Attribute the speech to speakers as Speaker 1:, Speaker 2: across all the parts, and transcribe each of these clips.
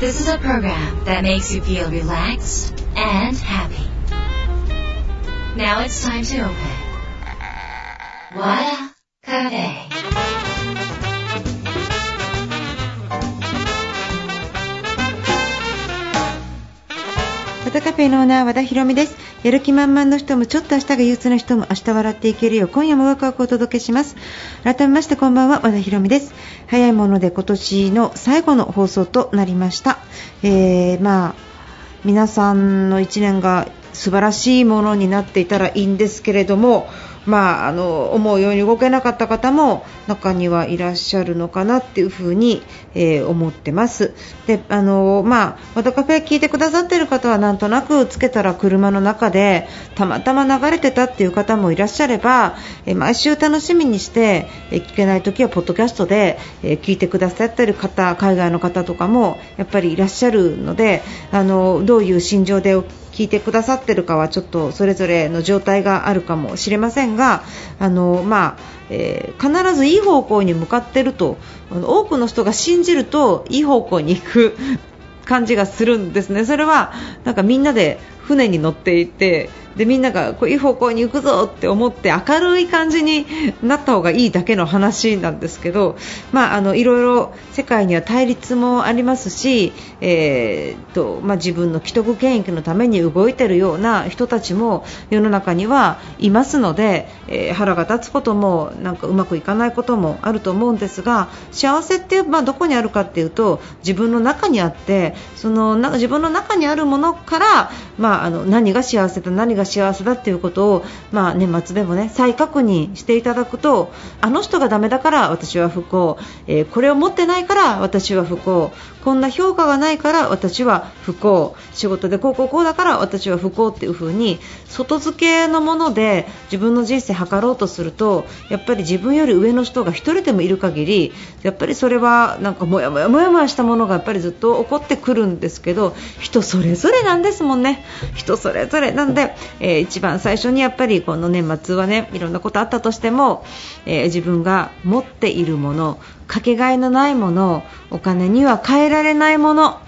Speaker 1: This is a program that makes you feel relaxed and happy. Now it's time to open. Wada Cafe.
Speaker 2: 和田カフェのオーナー和田博美です やる気満々の人もちょっと明日が憂鬱な人も明日笑っていけるよ。う今夜もワクワクをお届けします。改めましてこんばんは和田博美です。早いもので今年の最後の放送となりました、えー、まあ皆さんの1年が素晴らしいものになっていたらいいんですけれどもまあ、あの思うように動けなかった方も中にはいらっしゃるのかなっていうふうに、えー思ってます。で、あのまあ、和田カフェ聞いてくださってる方はなんとなくつけたら車の中でたまたま流れてたっていう方もいらっしゃれば、えー毎週楽しみにして、えー聞けない時はポッドキャストで、え聞いてくださってる方、海外の方とかもやっぱりいらっしゃるので、あのどういう心情で聞いてくださってるかはちょっとそれぞれの状態があるかもしれませんが、あのまあえー必ずいい方向に向かってると多くの人が信じるといい方向に行く感じがするんですね。それはなんかみんなで船に乗っていてでみんながこういい方向に行くぞって思って明るい感じになった方がいいだけの話なんですけど、まあ、あのいろいろ世界には対立もありますし、えーとまあ、自分の既得権益のために動いているような人たちも世の中にはいますので、えー腹が立つこともなんかうまくいかないこともあると思うんですが幸せって、まあ、どこにあるかっていうと自分の中にあってそのな自分の中にあるものから、まあ、あの何が幸せだ何が幸せだっていうことを、まあ、年末でもね再確認していただくとあの人がダメだから私は不幸、えーこれを持ってないから私は不幸。こんな評価がないから私は不幸。仕事でこうこうこうだから私は不幸っていう風に外付けのもので自分の人生を測ろうとするとやっぱり自分より上の人が一人でもいる限りやっぱりそれはなんかもやもやもやもやしたものがやっぱりずっと起こってくるんですけど人それぞれなんですもんね。人それぞれなんで、えー一番最初にやっぱりこの年末はねいろんなことあったとしても、えー自分が持っているものかけがえのないものお金には変えられないもの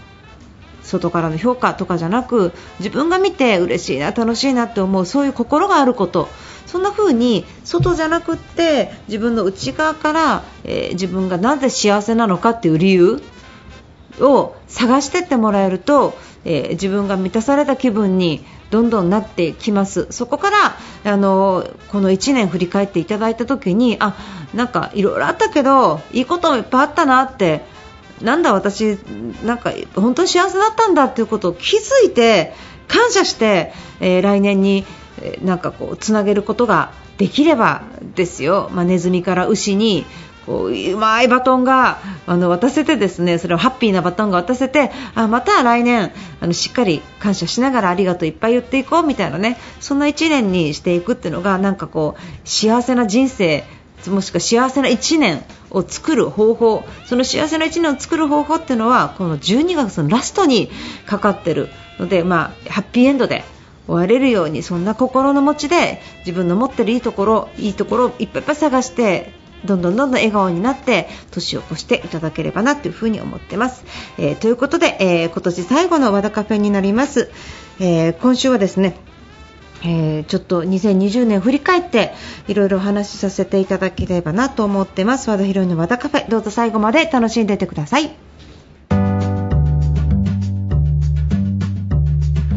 Speaker 2: 外からの評価とかじゃなく自分が見て嬉しいな楽しいなって思うそういう心があること。そんな風に外じゃなくって自分の内側から、えー自分がなぜ幸せなのかっていう理由。を探していってもらえると、えー自分が満たされた気分にどんどんなってきます。そこからあのこの1年振り返っていただいた時にあなんかいろいろあったけどいいこともいっぱいあったなってなんだ私なんか本当に幸せだったんだっていうことを気づいて感謝して、えー来年に、えーなんかこうつなげることができればですよ、まあ、ネズミから牛にこううまいバトンがあの渡せてですねそれをハッピーなバトンが渡せてあまた来年あのしっかり感謝しながらありがとういっぱい言っていこうみたいなねそんな1年にしていくっていうのがなんかこう幸せな人生もしくは幸せな1年を作る方法その幸せな1年を作る方法っていうのはこの12月のラストにかかってるので、まあ、ハッピーエンドで終われるようにそんな心の持ちで自分の持ってるいいところいいところをいっぱいいっぱい探してどんどんどんどん笑顔になって年を越していただければなというふうに思ってます。えーということで、えー今年最後の和田カフェになります。え今週はですねえーちょっと2020年振り返っていろいろお話しさせていただければなと思ってます和田ヒロの和田カフェどうぞ最後まで楽しんでいてください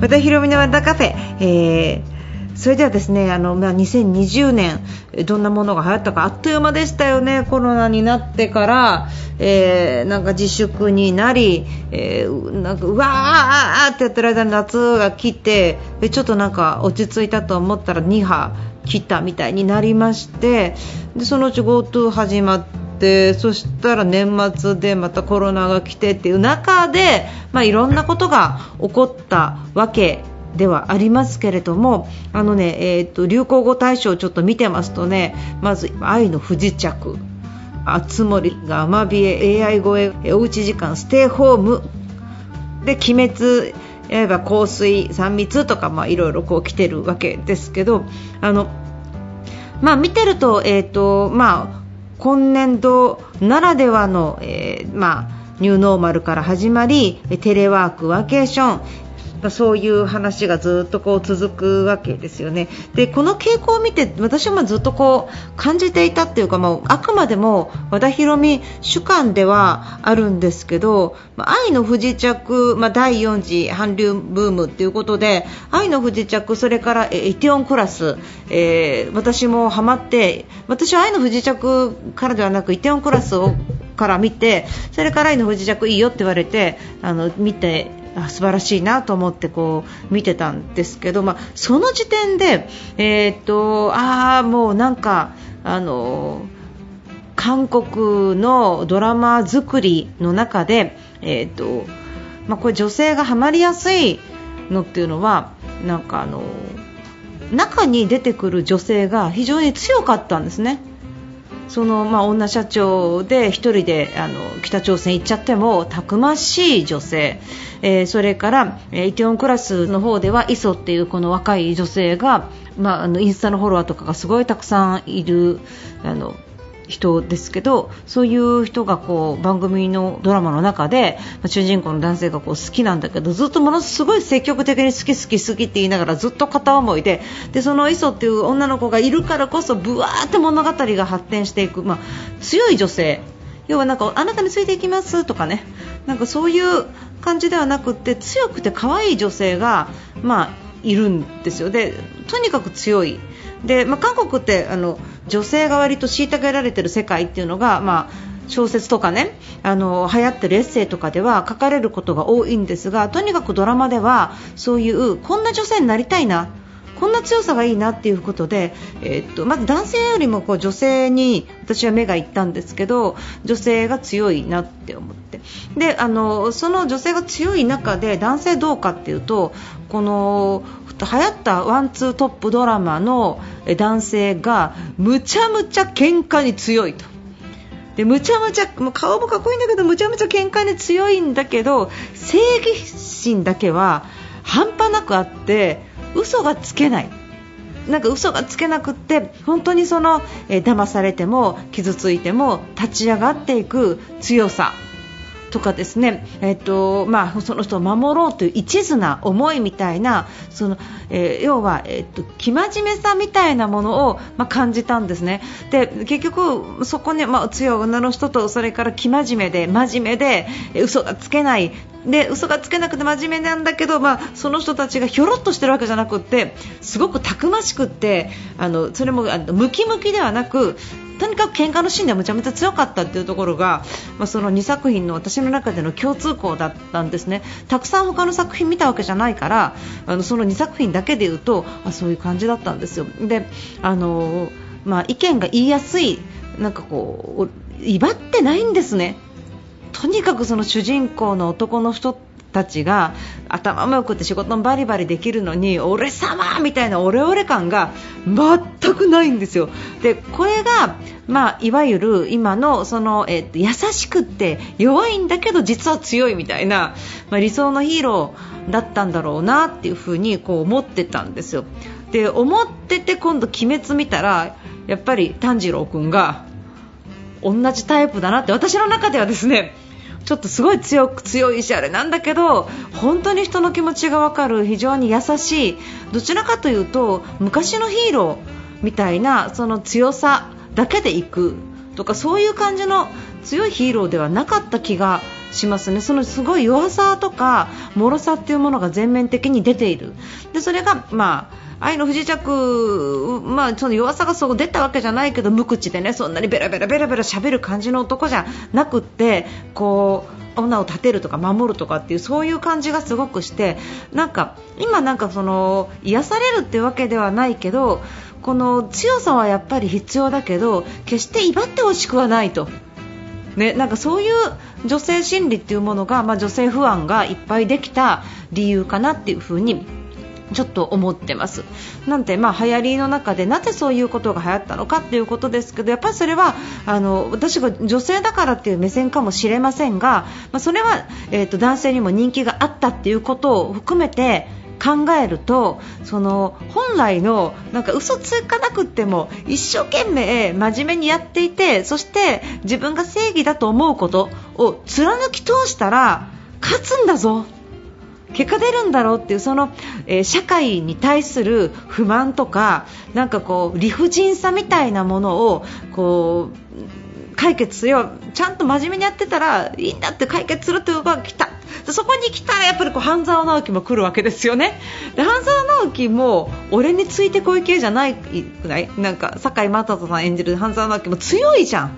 Speaker 2: 和田ヒロミの和田カフェ、えーそれではですねあの、まあ、2020年どんなものが流行ったかあっという間でしたよねコロナになってから、えーなんか自粛になり、えーなんかうわーってやってる間に夏が来てちょっとなんか落ち着いたと思ったら2波来たみたいになりましてでそのうち GoTo 始まってそしたら年末でまたコロナが来てっていう中で、まあ、いろんなことが起こったわけではありますけれどもあの、ねえー、と流行語大賞をちょっと見てますとねまず「愛の不時着」「あつ森」が「アマビエ」「AI 超え」「おうち時間」「ステイホーム」で「鬼滅」えば香水3密とかまあいろいろこう来てるわけですけどあのまあ見てるとえっ、とまあ今年度ならではの、えーまあニューノーマルから始まりテレワーク、ワーケーションまあ、そういう話がずっとこう続くわけですよね。でこの傾向を見て私はずっとこう感じていたっていうか、まあ、あくまでも和田博美主観ではあるんですけど、まあ、愛の不時着、まあ、第4次韓流ブームっていうことで愛の不時着それからイテオンクラス、えー、私もハマって私は愛の不時着からではなくイテオンクラスをから見てそれから愛の不時着いいよって言われてあの見てあ素晴らしいなと思ってこう見てたんですけど、まあ、その時点で、えー、っとああもうなんかあの韓国のドラマ作りの中で、えー、っとまあ、これ女性がハマりやすいのっていうのはなんかあの中に出てくる女性が非常に強かったんですね。そのまあ、女社長で1人であの北朝鮮行っちゃってもたくましい女性、えー、それから、えー、イテウォンクラスの方ではイソっていうこの若い女性が、まあ、あのインスタのフォロワーとかがすごいたくさんいるあの人ですけどそういう人がこう番組のドラマの中で、まあ、主人公の男性がこう好きなんだけどずっとものすごい積極的に好き好き好きって言いながらずっと片思いででその磯っていう女の子がいるからこそぶわーって物語が発展していく、まあ、強い女性。要はなんかあなたについていきますとかね。なんかそういう感じではなくて強くて可愛い女性が、まあ、いるんですよでとにかく強い。で、まあ、韓国ってあの女性が割と虐げられてる世界っていうのが、まあ、小説とかねあの流行ってるエッセイとかでは書かれることが多いんですがとにかくドラマではそういうこんな女性になりたいなこんな強さがいいなっていうことで、えー、っとまず男性よりもこう女性に私は目がいったんですけど女性が強いなって思ってであのその女性が強い中で男性どうかっていうとこの流行ったワンツートップドラマの男性がむちゃむちゃ喧嘩に強いと。でむちゃむちゃもう顔もかっこいいんだけどむちゃむちゃ喧嘩に強いんだけど正義心だけは半端なくあって嘘がつけない。なんか嘘がつけなくって本当にその、え、騙されても傷ついても立ち上がっていく強さ。とかですね、えっとまあ、その人を守ろうという一途な思いみたいなその、えー、要は、えっと、生真面目さみたいなものを、まあ、感じたんですね。で結局、そこに、まあ、強い女の人とそれから生真面目で真面目で嘘がつけないで嘘がつけなくて真面目なんだけど、まあ、その人たちがひょろっとしてるわけじゃなくってすごくたくましくってあのそれもあのムキムキではなくとにかく喧嘩のシーンではむちゃむちゃ強かったっていうところが、まあ、その2作品の私の中での共通項だったんですね。たくさん他の作品見たわけじゃないからあのその2作品だけで言うとあそういう感じだったんですよ。であの、まあ、意見が言いやすいなんかこう威張ってないんですね。とにかくその主人公の男の人たちが頭もよくて仕事もバリバリできるのに俺様みたいなオレオレ感が全くないんですよ。でこれが、まあ、いわゆる今のその、えっと、優しくって弱いんだけど実は強いみたいな、まあ、理想のヒーローだったんだろうなっていう風にこう思ってたんですよ。で思ってて今度、鬼滅見たらやっぱり炭治郎君が同じタイプだなって私の中ではですねちょっとすごい強く強いしあれなんだけど本当に人の気持ちが分かる。非常に優しい。どちらかというと昔のヒーローみたいなその強さだけでいく。とかそういう感じの強いヒーローではなかった気がしますね、そのすごい弱さとか脆さっていうものが全面的に出ている。でそれが、まあ愛の不時着、まあ、その弱さがそう出たわけじゃないけど無口でねそんなにベラベラベラベラ喋る感じの男じゃなくってこう女を立てるとか守るとかっていうそういう感じがすごくしてなんか今なんかその癒されるっていうわけではないけどこの強さはやっぱり必要だけど決して威張ってほしくはないと。ね、なんかそういう女性心理っていうものが、まあ、女性不安がいっぱいできた理由かなっていうふにちょっと思ってます。なんて、まあ、流行りの中でなぜそういうことが流行ったのかっていうことですけどやっぱりそれはあの私が女性だからっていう目線かもしれませんが、まあ、それは、えーと、男性にも人気があったっていうことを含めて考えるとその本来のなんか嘘つかなくても一生懸命真面目にやっていてそして自分が正義だと思うことを貫き通したら勝つんだぞ結果出るんだろうっていうその、えー、社会に対する不満とかなんかこう理不尽さみたいなものをこう解決すよちゃんと真面目にやってたらいいんだって解決するという場が来た。そこに来たらやっぱりこう半沢直樹も来るわけですよね。で半沢直樹も俺についてこい系じゃないくない？なんか堺雅人さん演じる半沢直樹も強いじゃん。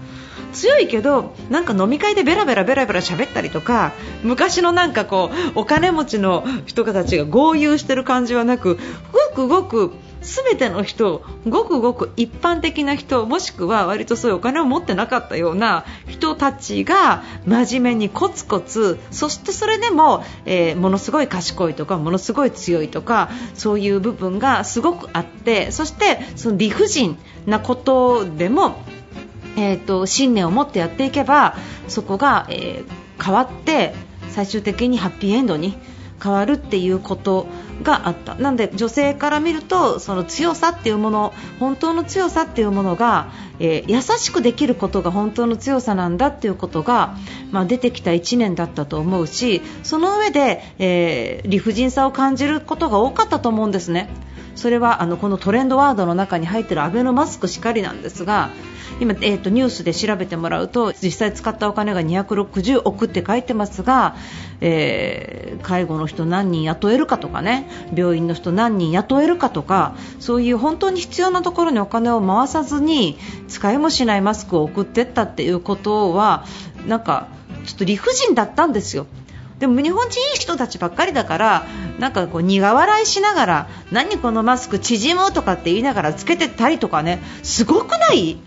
Speaker 2: 強いけどなんか飲み会でベラベラベラベラ喋ったりとか昔のなんかこうお金持ちの人たちが豪遊してる感じはなくごくごく全ての人ごくごく一般的な人もしくは割とそういうお金を持ってなかったような人たちが真面目にコツコツそしてそれでも、えー、ものすごい賢いとかものすごい強いとかそういう部分がすごくあってそしてその理不尽なことでもえーと、信念を持ってやっていけばそこが、えー、変わって最終的にハッピーエンドに変わるっていうことがあったなので女性から見るとその強さっていうもの本当の強さっていうものが、えー、優しくできることが本当の強さなんだっていうことが、まあ、出てきた1年だったと思うしその上で、えー、理不尽さを感じることが多かったと思うんですね。それはあのこのトレンドワードの中に入っているアベノマスクしかりなんですが今、えーと、ニュースで調べてもらうと実際使ったお金が260億って書いてますが、えー、介護の人何人雇えるかとかね病院の人何人雇えるかとかそういう本当に必要なところにお金を回さずに使いもしないマスクを送っていったっていうことはなんかちょっと理不尽だったんですよ。でも日本人いい人たちばっかりだからなんかこう苦笑いしながら何このマスク縮むとかって言いながらつけてたりとかねすごくない？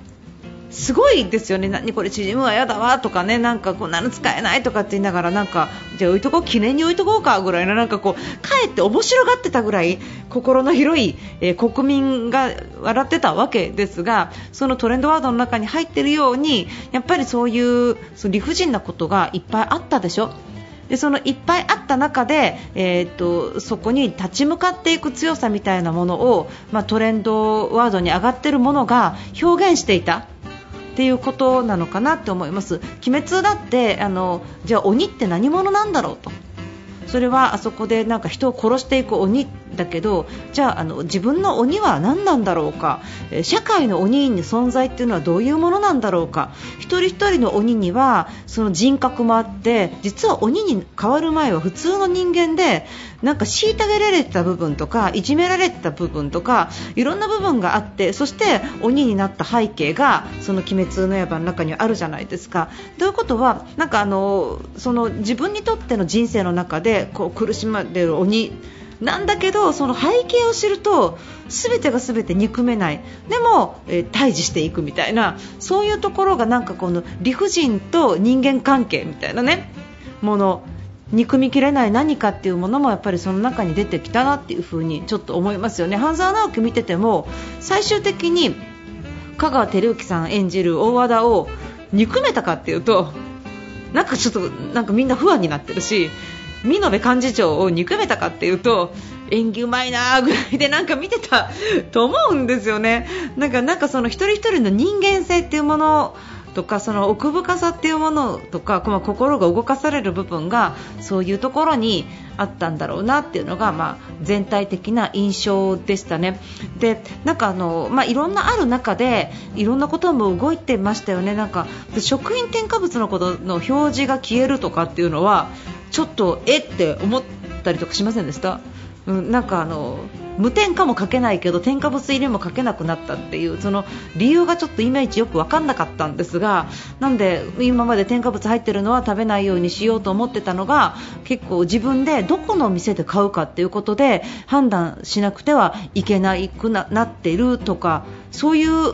Speaker 2: すごいですよね、何これ縮むは嫌だわとかねなんかこんなの使えないとかって言いながらなんかじゃあ置いとこう記念に置いとこうかぐらいのなんかこうかえって面白がってたぐらい心の広い、えー、国民が笑ってたわけですがそのトレンドワードの中に入っているようにやっぱりそういうそ理不尽なことがいっぱいあったでしょ？でそのいっぱいあった中で、えーと、そこに立ち向かっていく強さみたいなものを、まあ、トレンドワードに上がっているものが表現していたっていうことなのかなって思います。鬼滅だってあのじゃあ鬼って何者なんだろうとそれはあそこでなんか人を殺していく鬼だけどじゃああの自分の鬼は何なんだろうか？社会の鬼に存在っていうのはどういうものなんだろうか？一人一人の鬼にはその人格もあって実は鬼に変わる前は普通の人間でなんか虐げられてた部分とかいじめられてた部分とかいろんな部分があってそして鬼になった背景がその鬼滅の刃の中にあるじゃないですか。ということはなんかあのその自分にとっての人生の中でこう苦しまれる鬼なんだけどその背景を知ると全てが全て憎めない。でも、えー、対峙していくみたいなそういうところがなんかこの理不尽と人間関係みたいなねもの憎みきれない何かっていうものもやっぱりその中に出てきたなっていう風にちょっと思いますよね。半沢直樹見てても最終的に香川照之さん演じる大和田を憎めたかっていうとなんかちょっとなんかみんな不安になってるし見延幹事長を憎めたかっていうと演技うまいなぐらいでなんか見てたと思うんですよね。なんかなんかその一人一人の人間性っていうものとかその奥深さっていうものとか、まあ、心が動かされる部分がそういうところにあったんだろうなっていうのが、まあ、全体的な印象でしたね。でなんかあの、まあ、いろんなある中でいろんなことも動いてましたよね。なんか食品添加物のことの表示が消えるとかっていうのはちょっとえって思ったりとかしませんでした、うん、なんかあの無添加も書けないけど添加物入れも書けなくなったっていうその理由がちょっといまいちよく分かんなかったんですがなんで今まで添加物入ってるのは食べないようにしようと思ってたのが結構自分でどこの店で買うかっていうことで判断しなくてはいけなくなっているとかそういう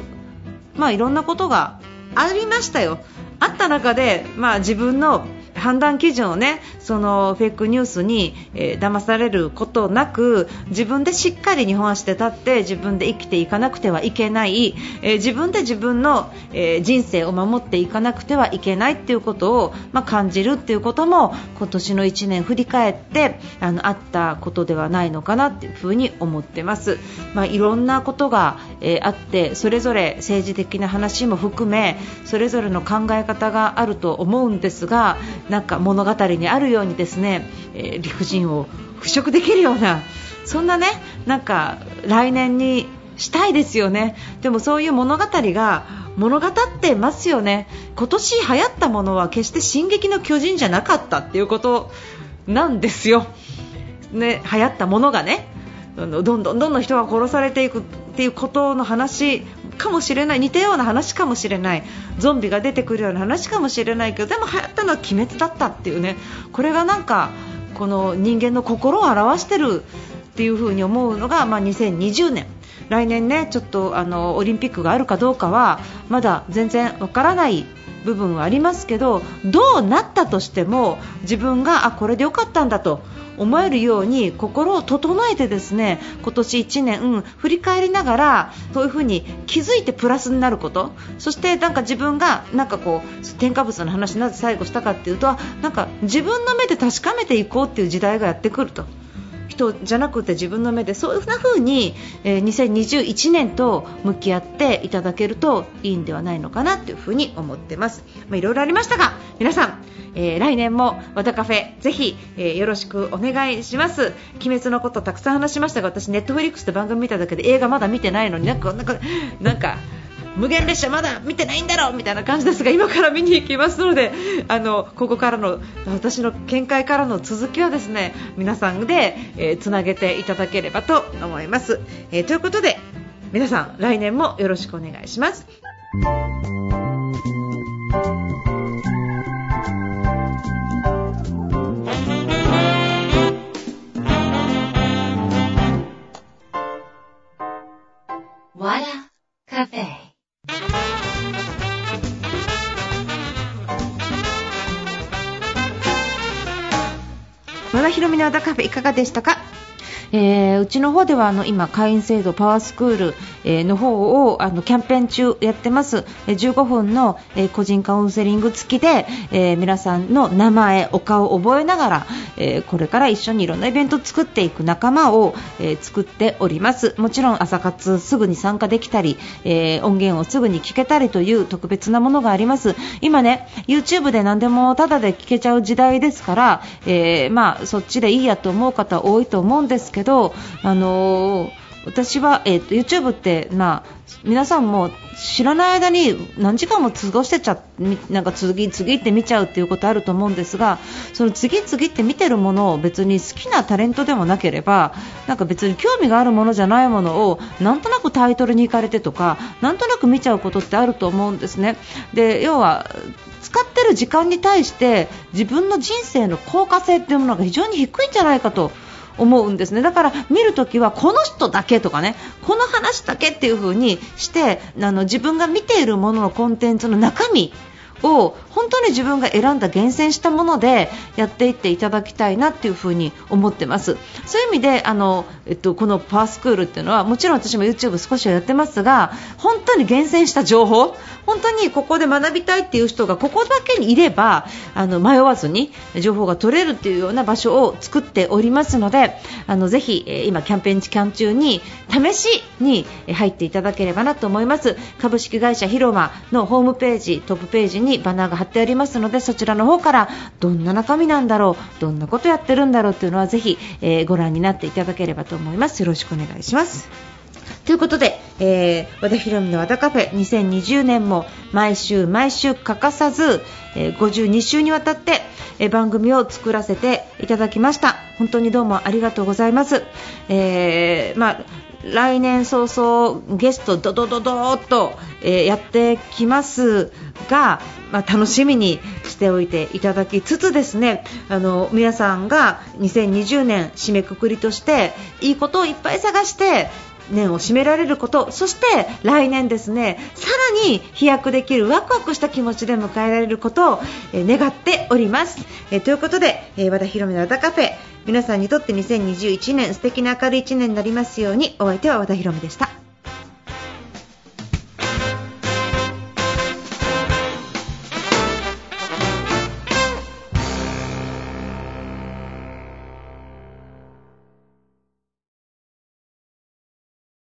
Speaker 2: まあいろんなことがありましたよ。あった中で、まあ、自分の判断基準をねそのフェイクニュースに、えー、騙されることなく自分でしっかり日本足で立って自分で生きていかなくてはいけない、えー、自分で自分の、えー、人生を守っていかなくてはいけないっていうことを、まあ、感じるっていうことも今年の1年振り返ってあのあったことではないのかなっていうふうに思ってます。まあ、いろんなことが、えあってそれぞれ政治的な話も含めそれぞれの考え方があると思うんですがなんか物語にあるようにですね、え、理不尽を払拭できるようなそんなねなんか来年にしたいですよね。でもそういう物語が物語ってますよね。今年流行ったものは決して進撃の巨人じゃなかったっていうことなんですよ、ね、流行ったものがねどんどんどんどん人が殺されていくっていうことの話かもしれない似たような話かもしれないゾンビが出てくるような話かもしれないけどでも流行ったのは鬼滅だったっていうね。これがなんかこの人間の心を表してるっていう風に思うのが、まあ、2020年来年ねちょっとあのオリンピックがあるかどうかはまだ全然わからない部分はありますけどどうなったとしても自分があこれでよかったんだと思えるように心を整えてですね今年1年、うん、振り返りながらそういう風に気づいてプラスになることそしてなんか自分がなんかこう添加物の話なぜ最後したかっていうとなんか自分の目で確かめていこうっていう時代がやってくると。人じゃなくて自分の目でそういう風に、えー、2021年と向き合っていただけるといいんではないのかなという風に思ってます。まあ、いろいろありましたが皆さん、えー、来年も和田カフェぜひ、えー、よろしくお願いします。鬼滅のことたくさん話しましたが私ネットフリックスで番組見ただけで映画まだ見てないのになんかなんかなんか無限列車まだ見てないんだろうみたいな感じですが今から見に行きますのであのここからの私の見解からの続きはですね皆さんで、えー、つなげていただければと思います、えー、ということで皆さん来年もよろしくお願いします。ひろみの和田カフェいかがでしたか？えー、うちの方ではあの今、会員制度パワースクール、えー、の方をあのキャンペーン中やってます、え、15分の、え、個人カウンセリング付きで、え、皆さんの名前、お顔を覚えながら、え、これから一緒にいろんなイベントを作っていく仲間を、え、作っております。もちろん朝活すぐに参加できたり、え、音源をすぐに聞けたりという特別なものがあります。今ね YouTube で何でもタダで聞けちゃう時代ですから、え、まあそっちでいいやと思う方多いと思うんですけど、あの私は、えーと、YouTube って、まあ、皆さんも知らない間に何時間も過ごしてちゃなんか次々って見ちゃうっていうことあると思うんですがその次々って見てるものを別に好きなタレントでもなければなんか別に興味があるものじゃないものをなんとなくタイトルに行かれてとかなんとなく見ちゃうことってあると思うんですね。で要は使ってる時間に対して自分の人生の効果性っていうものが非常に低いんじゃないかと思うんですね。だから見るときはこの人だけとかねこの話だけっていう風にしてあの自分が見ているもののコンテンツの中身を本当に自分が選んだ厳選したものでやっていっていただきたいなっていうふに思ってます。そういう意味であの、えっと、このパワースクールっていうのはもちろん私も YouTube 少しはやってますが本当に厳選した情報本当にここで学びたいっていう人がここだけにいればあの迷わずに情報が取れるっていうような場所を作っておりますのであのぜひ今キャンペーン期間中に試しに入っていただければなと思います。株式会社広間のホームページトップページにバナーが貼ってありますのでそちらの方からどんな中身なんだろうどんなことやってるんだろうというのはぜひ、え、ご覧になっていただければと思います。よろしくお願いします。ということで、えー、和田ひろみの和田カフェ2020年も毎週毎週欠かさず、えー、52週にわたって、えー、番組を作らせていただきました。本当にどうもありがとうございます、えー、まあ来年早々ゲストドドドドーっと、えー、やってきますが、まあ、楽しみにしておいていただきつつですねあの皆さんが2020年締めくくりとしていいことをいっぱい探して年を締められることそして来年ですねさらに飛躍できるワクワクした気持ちで迎えられることを、え願っております、えということで、え和田ひろみの和田カフェ皆さんにとって2021年素敵な明るい1年になりますようにお相手は和田ひろみでした。